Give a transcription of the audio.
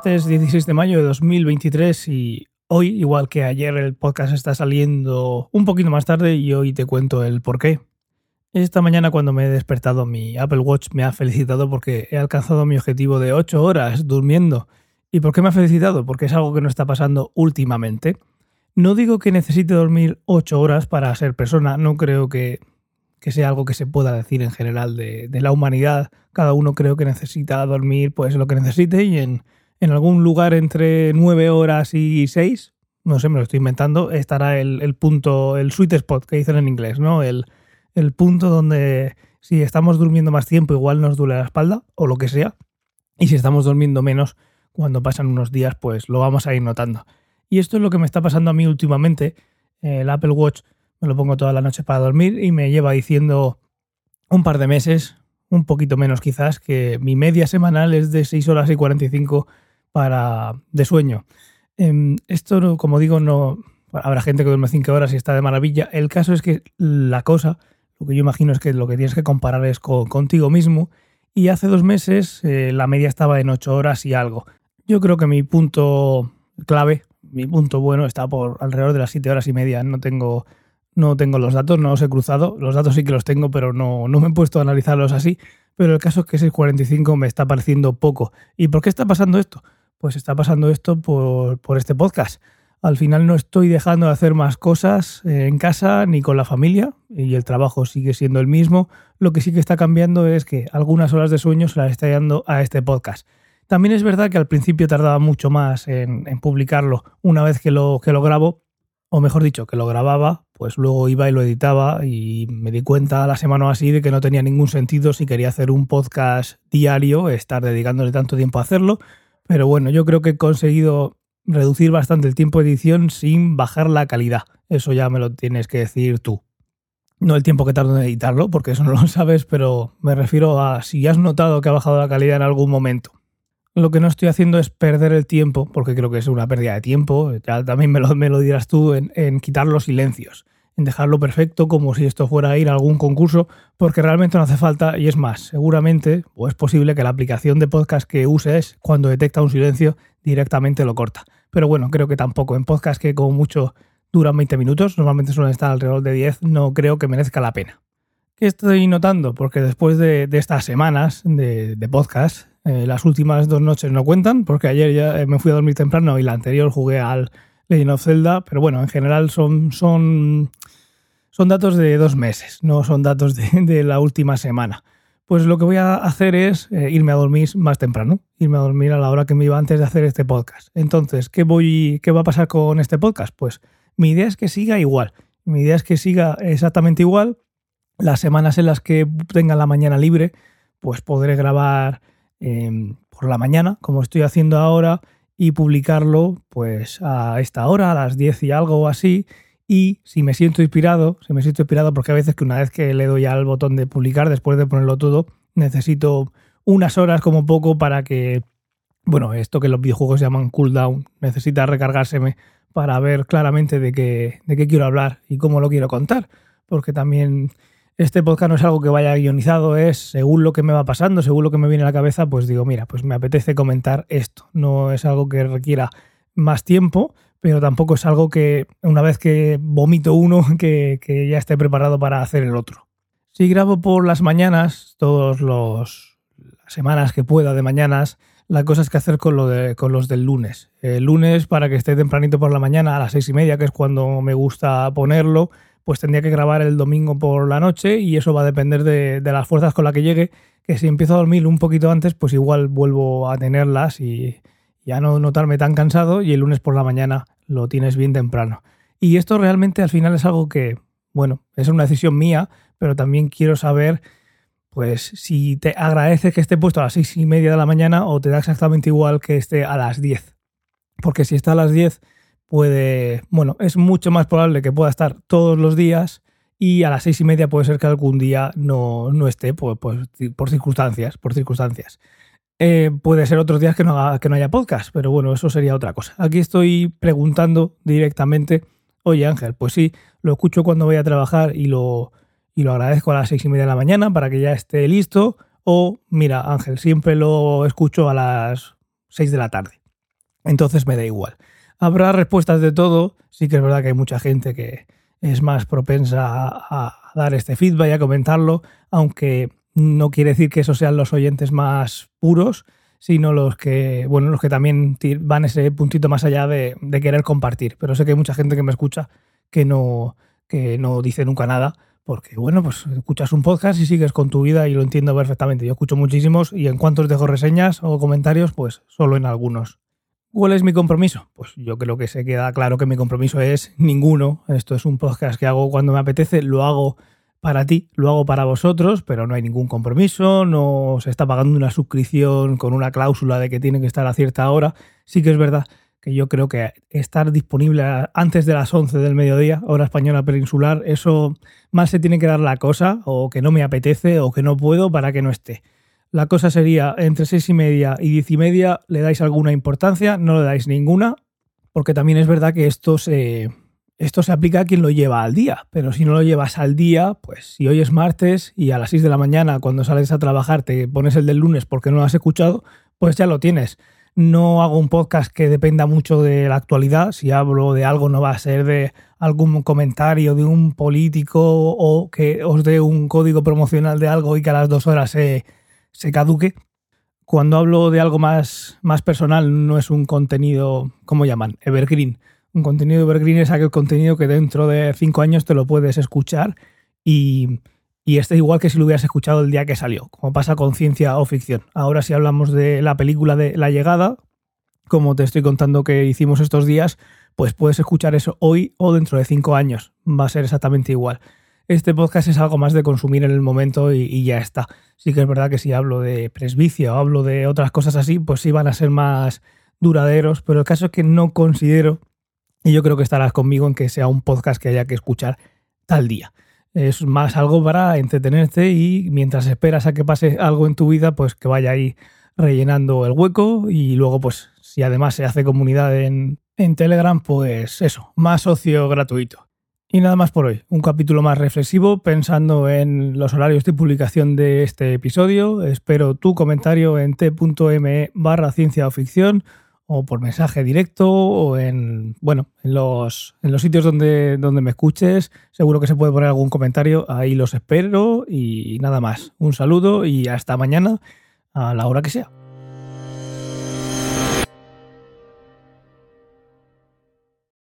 martes 16 de mayo de 2023 y hoy, igual que ayer, el podcast está saliendo un poquito más tarde y hoy te cuento el por qué. Esta mañana cuando me he despertado mi Apple Watch me ha felicitado porque he alcanzado mi objetivo de 8 horas durmiendo. ¿Y por qué me ha felicitado? Porque es algo que no está pasando últimamente. No digo que necesite dormir 8 horas para ser persona, no creo que, sea algo que se pueda decir en general de, de, la humanidad. Cada uno creo que necesita dormir pues lo que necesite y en, en algún lugar entre 9 horas y 6, no sé, me lo estoy inventando, estará el, punto, el sweet spot que dicen en inglés, ¿no? El, punto donde si estamos durmiendo más tiempo igual nos duele la espalda o lo que sea. Y si estamos durmiendo menos, cuando pasan unos días, pues lo vamos a ir notando. Y esto es lo que me está pasando a mí últimamente. El Apple Watch me lo pongo toda la noche para dormir y me lleva diciendo un par de meses, un poquito menos quizás, que mi media semanal es de 6 horas y 45 para, de sueño. Em, esto, como digo, no habrá gente que duerme 5 horas y está de maravilla. El caso es que la cosa, lo que yo imagino es que lo que tienes que comparar es con, contigo mismo. Y hace dos meses eh, la media estaba en 8 horas y algo. Yo creo que mi punto clave, mi punto bueno, está por alrededor de las 7 horas y media. No tengo, no tengo los datos, no los he cruzado. Los datos sí que los tengo, pero no, no me he puesto a analizarlos así. Pero el caso es que ese 45 me está pareciendo poco. ¿Y por qué está pasando esto? Pues está pasando esto por, este podcast. Al final no estoy dejando de hacer más cosas eh, en casa ni con la familia y el trabajo sigue siendo el mismo. Lo que sí que está cambiando es que algunas horas de sueño se las estoy dando a este podcast. También es verdad que al principio tardaba mucho más en, publicarlo una vez que lo, que lo grabo, o mejor dicho, que lo grababa, pues luego iba y lo editaba y me di cuenta a la semana así de que no tenía ningún sentido si quería hacer un podcast diario, estar dedicándole tanto tiempo a hacerlo, pero bueno, yo creo que he conseguido reducir bastante el tiempo de edición sin bajar la calidad. Eso ya me lo tienes que decir tú. No el tiempo que tardo en editarlo, porque eso no lo sabes, pero me refiero a si has notado que ha bajado la calidad en algún momento. Lo que no estoy haciendo es perder el tiempo, porque creo que es una pérdida de tiempo, ya también me lo, me lo dirás tú, en, en quitar los silencios dejarlo perfecto como si esto fuera a ir a algún concurso, porque realmente no hace falta y es más, seguramente o es posible que la aplicación de podcast que uses cuando detecta un silencio directamente lo corta. Pero bueno, creo que tampoco. En podcast que como mucho duran 20 minutos, normalmente suelen estar alrededor de 10, no creo que merezca la pena. ¿Qué estoy notando? Porque después de, estas semanas de, podcast, eh, las últimas dos noches no cuentan, porque ayer ya me fui a dormir temprano y la anterior jugué al Legend of Zelda, pero bueno, en general son, son, son datos de dos meses, no son datos de, la última semana. Pues lo que voy a hacer es eh, irme a dormir más temprano, irme a dormir a la hora que me iba antes de hacer este podcast. Entonces, ¿qué, voy, qué va a pasar con este podcast? Pues mi idea es que siga igual. Mi idea es que siga exactamente igual. Las semanas en las que tenga la mañana libre, pues podré grabar em, por la mañana, como estoy haciendo ahora, y publicarlo pues a esta hora, a las 10 y algo o así. Y si me siento inspirado, si me siento inspirado porque a veces que una vez que le doy al botón de publicar, después de ponerlo todo, necesito unas horas como poco para que, bueno, esto que los videojuegos llaman cooldown, necesita recargárseme para ver claramente de qué, de qué quiero hablar y cómo lo quiero contar. Porque también este podcast no es algo que vaya guionizado, es según lo que me va pasando, según lo que me viene a la cabeza, pues digo, mira, pues me apetece comentar esto. No es algo que requiera más tiempo, pero tampoco es algo que una vez que vomito uno, que, ya esté preparado para hacer el otro. Si grabo por las mañanas, todas las semanas que pueda de mañanas, la cosa es que hacer con, lo de, con los del lunes. El lunes, para que esté tempranito por la mañana, a las seis y media, que es cuando me gusta ponerlo, pues tendría que grabar el domingo por la noche y eso va a depender de, las fuerzas con las que llegue, que si empiezo a dormir un poquito antes, pues igual vuelvo a tenerlas y ya no notarme tan cansado y el lunes por la mañana lo tienes bien temprano. Y esto realmente al final es algo que, bueno, es una decisión mía, pero también quiero saber, pues, si te agradeces que esté puesto a las seis y media de la mañana o te da exactamente igual que esté a las diez. Porque si está a las diez puede, bueno, es mucho más probable que pueda estar todos los días y a las seis y media puede ser que algún día no, no esté por, por, circunstancias, por circunstancias. Eh, puede ser otros días que no, que no haya podcast, pero bueno, eso sería otra cosa. Aquí estoy preguntando directamente, oye Ángel, pues sí, lo escucho cuando voy a trabajar y lo, y lo agradezco a las seis y media de la mañana para que ya esté listo. O mira, Ángel, siempre lo escucho a las seis de la tarde Entonces me da igual. Habrá respuestas de todo. Sí que es verdad que hay mucha gente que es más propensa a, dar este feedback y a comentarlo, aunque no quiere decir que esos sean los oyentes más puros, sino los que, bueno, los que también van ese puntito más allá de, querer compartir. Pero sé que hay mucha gente que me escucha que no, que no dice nunca nada, porque, bueno, pues escuchas un podcast y sigues con tu vida y lo entiendo perfectamente. Yo escucho muchísimos y en cuanto os dejo reseñas o comentarios, pues solo en algunos. ¿Cuál es mi compromiso? Pues yo creo que se queda claro que mi compromiso es ninguno. Esto es un podcast que hago cuando me apetece, lo hago para ti, lo hago para vosotros, pero no hay ningún compromiso, no se está pagando una suscripción con una cláusula de que tiene que estar a cierta hora. Sí que es verdad que yo creo que estar disponible antes de las 11 del mediodía, hora española peninsular, eso más se tiene que dar la cosa, o que no me apetece, o que no puedo para que no esté. La cosa sería entre seis y media y diez y media, ¿le dais alguna importancia? No le dais ninguna, porque también es verdad que esto se, esto se aplica a quien lo lleva al día, pero si no lo llevas al día, pues si hoy es martes y a las 6 de la mañana cuando sales a trabajar te pones el del lunes porque no lo has escuchado, pues ya lo tienes. No hago un podcast que dependa mucho de la actualidad, si hablo de algo no va a ser de algún comentario de un político o que os dé un código promocional de algo y que a las dos horas se caduque. Cuando hablo de algo más, más personal, no es un contenido, ¿cómo llaman? Evergreen. Un contenido evergreen es aquel contenido que dentro de cinco años te lo puedes escuchar y, y este igual que si lo hubieras escuchado el día que salió, como pasa con ciencia o ficción. Ahora si hablamos de la película de La llegada, como te estoy contando que hicimos estos días, pues puedes escuchar eso hoy o dentro de cinco años. Va a ser exactamente igual este podcast es algo más de consumir en el momento y, ya está. Sí que es verdad que si hablo de presbicia o hablo de otras cosas así, pues sí van a ser más duraderos, pero el caso es que no considero, y yo creo que estarás conmigo en que sea un podcast que haya que escuchar tal día. Es más algo para entretenerte y mientras esperas a que pase algo en tu vida, pues que vaya ahí rellenando el hueco y luego pues si además se hace comunidad en, en Telegram, pues eso, más ocio gratuito. Y nada más por hoy. Un capítulo más reflexivo pensando en los horarios de publicación de este episodio. Espero tu comentario en t.me barra ciencia o ficción o por mensaje directo o en, bueno, en los, en los sitios donde, donde me escuches. Seguro que se puede poner algún comentario. Ahí los espero y nada más. Un saludo y hasta mañana a la hora que sea.